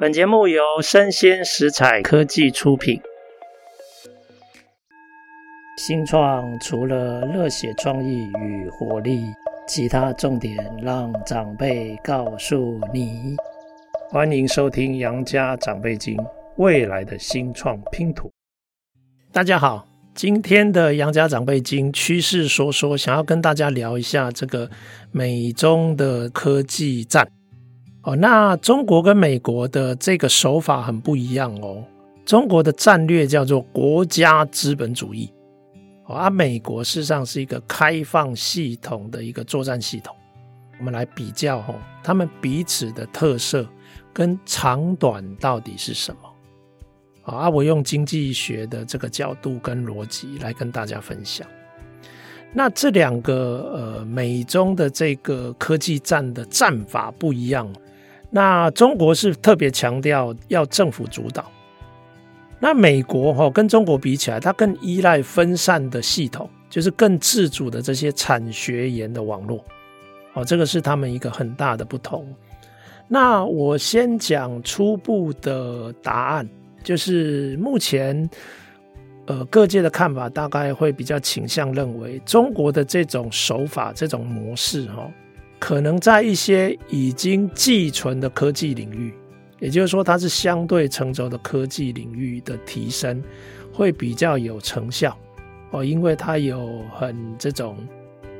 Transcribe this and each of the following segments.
本节目由生鲜食材科技出品。新创除了热血创意与活力，其他重点让长辈告诉你。欢迎收听《杨家长辈经》，未来的新创拼图。大家好，今天的《杨家长辈经》趋势说说，想要跟大家聊一下这个美中的科技战。哦，那中国跟美国的这个手法很不一样哦。中国的战略叫做国家资本主义，哦，而美国事实上是一个开放系统的一个作战系统。我们来比较哦，他们彼此的特色跟长短到底是什么？啊，我用经济学的这个角度跟逻辑来跟大家分享。那这两个呃，美中的这个科技战的战法不一样。那中国是特别强调要政府主导，那美国哈跟中国比起来，它更依赖分散的系统，就是更自主的这些产学研的网络，哦，这个是他们一个很大的不同。那我先讲初步的答案，就是目前呃各界的看法大概会比较倾向认为，中国的这种手法、这种模式哈。可能在一些已经寄存的科技领域，也就是说，它是相对成熟的科技领域的提升，会比较有成效哦，因为它有很这种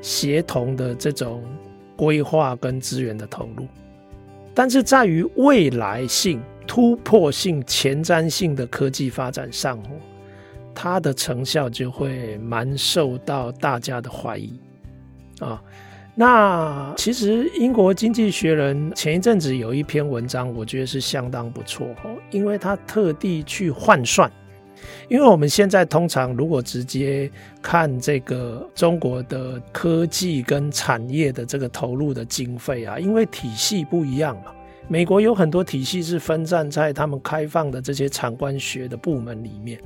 协同的这种规划跟资源的投入。但是在于未来性、突破性、前瞻性的科技发展上，它的成效就会蛮受到大家的怀疑啊。那其实英国经济学人前一阵子有一篇文章，我觉得是相当不错哦，因为他特地去换算，因为我们现在通常如果直接看这个中国的科技跟产业的这个投入的经费啊，因为体系不一样嘛，美国有很多体系是分散在他们开放的这些产官学的部门里面，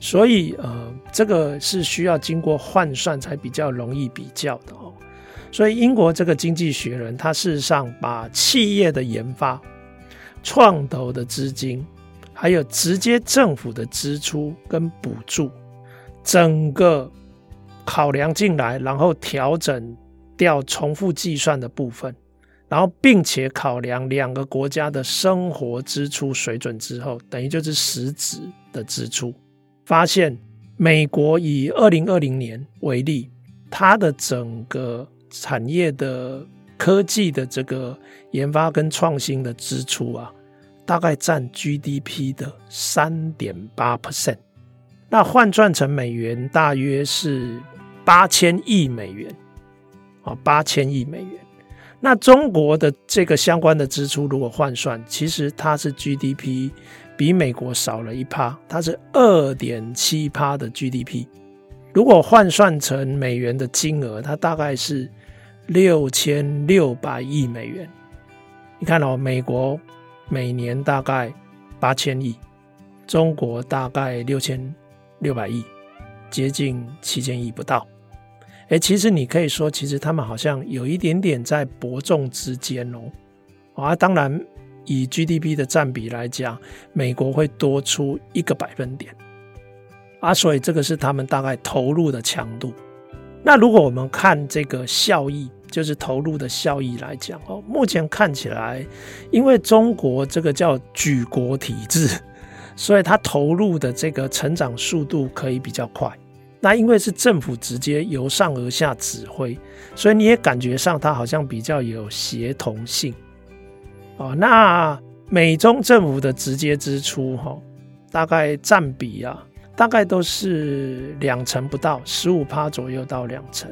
所以呃，这个是需要经过换算才比较容易比较的哦。所以，英国这个经济学人，他事实上把企业的研发、创投的资金，还有直接政府的支出跟补助，整个考量进来，然后调整掉重复计算的部分，然后并且考量两个国家的生活支出水准之后，等于就是实质的支出，发现美国以二零二零年为例，它的整个产业的科技的这个研发跟创新的支出啊，大概占 GDP 的三点八 percent，那换算成美元大约是八千亿美元，啊，八千亿美元。那中国的这个相关的支出如果换算，其实它是 GDP 比美国少了一趴，它是二点七趴的 GDP。如果换算成美元的金额，它大概是六千六百亿美元。你看哦，美国每年大概八千亿，中国大概六千六百亿，接近七千亿不到。诶，其实你可以说，其实他们好像有一点点在伯仲之间哦。啊，当然以 GDP 的占比来讲，美国会多出一个百分点。啊，所以这个是他们大概投入的强度。那如果我们看这个效益，就是投入的效益来讲哦，目前看起来，因为中国这个叫举国体制，所以它投入的这个成长速度可以比较快。那因为是政府直接由上而下指挥，所以你也感觉上它好像比较有协同性。哦，那美中政府的直接支出哈，大概占比啊。大概都是两成不到，十五趴左右到两成。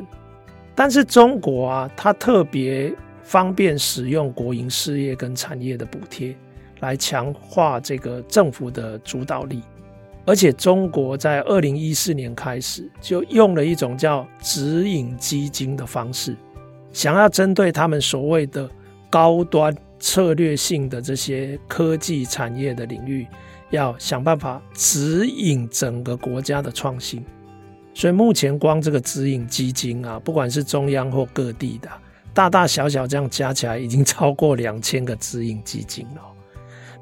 但是中国啊，它特别方便使用国营事业跟产业的补贴，来强化这个政府的主导力。而且中国在二零一四年开始就用了一种叫指引基金的方式，想要针对他们所谓的高端策略性的这些科技产业的领域。要想办法指引整个国家的创新，所以目前光这个指引基金啊，不管是中央或各地的，大大小小这样加起来，已经超过两千个指引基金了。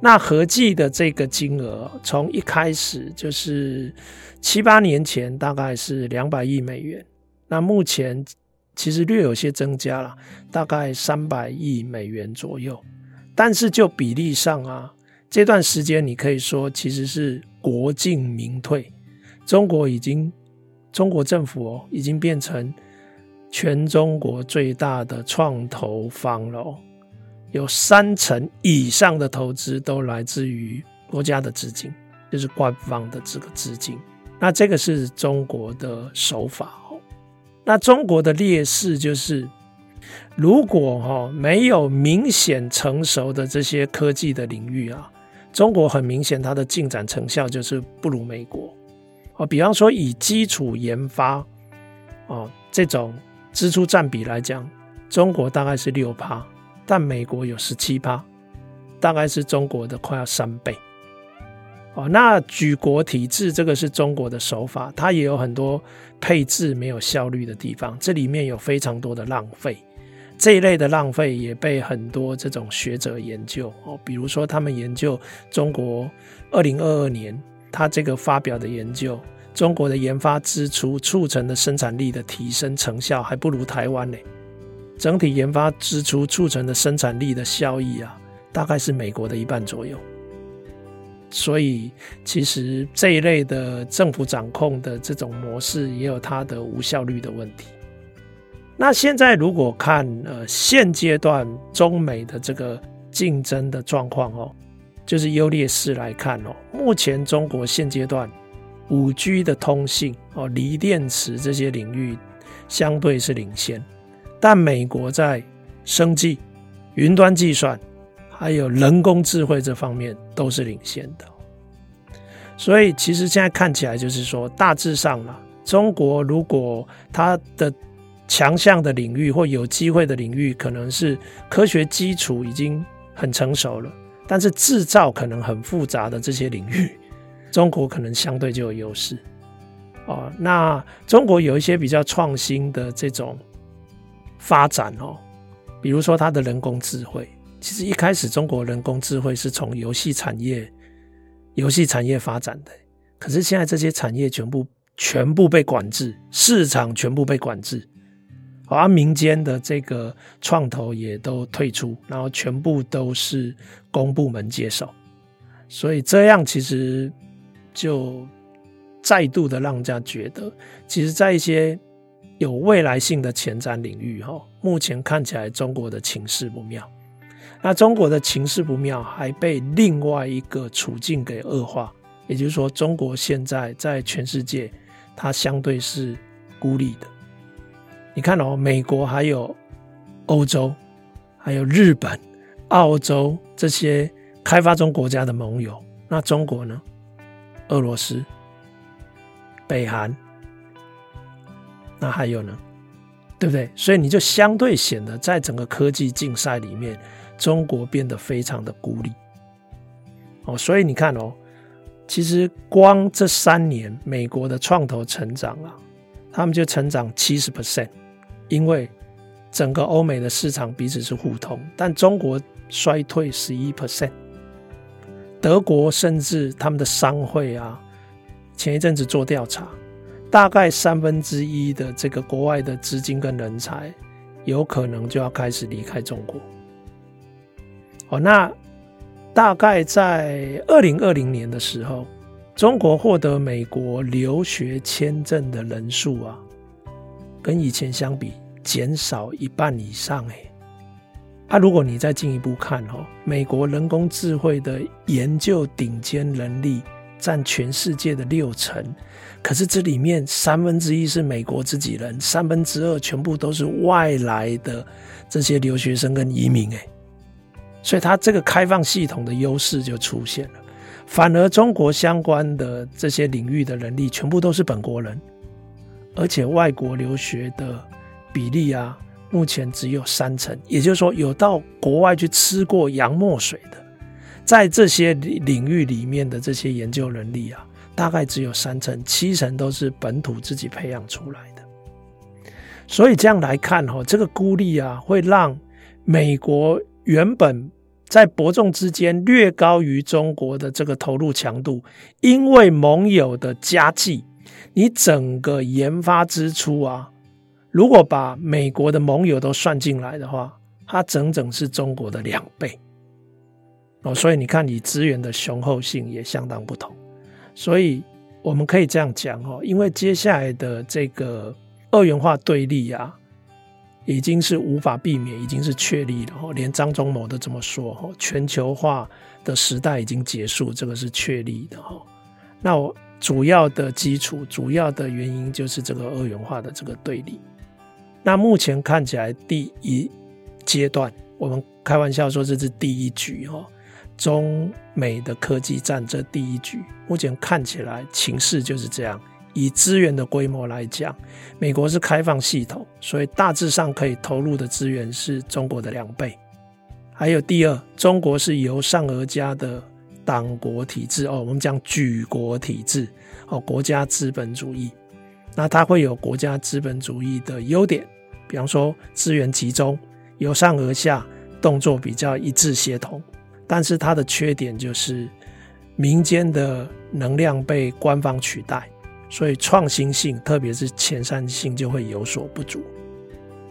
那合计的这个金额，从一开始就是七八年前大概是两百亿美元，那目前其实略有些增加了，大概三百亿美元左右。但是就比例上啊，这段时间你可以说其实是国进民退，中国已经中国政府哦，已经变成全中国最大的创投方了。有三成以上的投资都来自于国家的资金，就是官方的这个资金。那这个是中国的手法哦。那中国的劣势就是，如果哈没有明显成熟的这些科技的领域啊，中国很明显它的进展成效就是不如美国哦。比方说以基础研发哦这种支出占比来讲，中国大概是六趴。但美国有十七趴，大概是中国的快要三倍。哦，那举国体制这个是中国的手法，它也有很多配置没有效率的地方，这里面有非常多的浪费。这一类的浪费也被很多这种学者研究哦，比如说他们研究中国二零二二年他这个发表的研究，中国的研发支出促成的生产力的提升成效还不如台湾呢。整体研发支出促成的生产力的效益啊，大概是美国的一半左右。所以，其实这一类的政府掌控的这种模式，也有它的无效率的问题。那现在如果看呃现阶段中美的这个竞争的状况哦，就是优劣势来看哦，目前中国现阶段五 G 的通信哦，锂电池这些领域相对是领先。但美国在生技、云端计算，还有人工智慧这方面都是领先的，所以其实现在看起来就是说，大致上啦，中国如果它的强项的领域或有机会的领域，可能是科学基础已经很成熟了，但是制造可能很复杂的这些领域，中国可能相对就有优势。哦，那中国有一些比较创新的这种。发展哦，比如说它的人工智慧，其实一开始中国人工智慧是从游戏产业、游戏产业发展的，可是现在这些产业全部全部被管制，市场全部被管制，而民间的这个创投也都退出，然后全部都是公部门接手，所以这样其实就再度的让人家觉得，其实，在一些。有未来性的前瞻领域，哈，目前看起来中国的情势不妙。那中国的情势不妙，还被另外一个处境给恶化，也就是说，中国现在在全世界，它相对是孤立的。你看哦，美国还有欧洲，还有日本、澳洲这些开发中国家的盟友，那中国呢？俄罗斯、北韩。那还有呢，对不对？所以你就相对显得在整个科技竞赛里面，中国变得非常的孤立。哦，所以你看哦，其实光这三年美国的创投成长啊，他们就成长七十 percent，因为整个欧美的市场彼此是互通，但中国衰退十一 percent，德国甚至他们的商会啊，前一阵子做调查。大概三分之一的这个国外的资金跟人才，有可能就要开始离开中国。哦，那大概在二零二零年的时候，中国获得美国留学签证的人数啊，跟以前相比减少一半以上。哎，啊，如果你再进一步看哦，美国人工智慧的研究顶尖能力占全世界的六成。可是这里面三分之一是美国自己人，三分之二全部都是外来的这些留学生跟移民，诶，所以它这个开放系统的优势就出现了。反而中国相关的这些领域的人力全部都是本国人，而且外国留学的比例啊，目前只有三成，也就是说有到国外去吃过洋墨水的，在这些领域里面的这些研究能力啊。大概只有三成，七成都是本土自己培养出来的。所以这样来看，哈，这个孤立啊，会让美国原本在伯仲之间略高于中国的这个投入强度，因为盟友的加计，你整个研发支出啊，如果把美国的盟友都算进来的话，它整整是中国的两倍。哦，所以你看，你资源的雄厚性也相当不同。所以我们可以这样讲哦，因为接下来的这个二元化对立啊。已经是无法避免，已经是确立了。连张忠谋都这么说，全球化的时代已经结束，这个是确立的。那我主要的基础、主要的原因就是这个二元化的这个对立。那目前看起来，第一阶段，我们开玩笑说这是第一局哈，中美的科技战这第一局，目前看起来情势就是这样。以资源的规模来讲，美国是开放系统，所以大致上可以投入的资源是中国的两倍。还有第二，中国是由上而加的党国体制哦，我们讲举国体制哦，国家资本主义，那它会有国家资本主义的优点，比方说资源集中，由上而下，动作比较一致协同。但是它的缺点就是民间的能量被官方取代。所以创新性，特别是前瞻性，就会有所不足。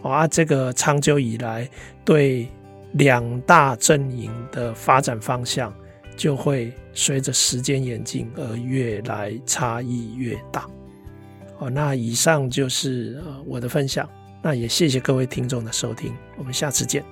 啊，这个长久以来对两大阵营的发展方向，就会随着时间演进而越来差异越大。好，那以上就是呃我的分享，那也谢谢各位听众的收听，我们下次见。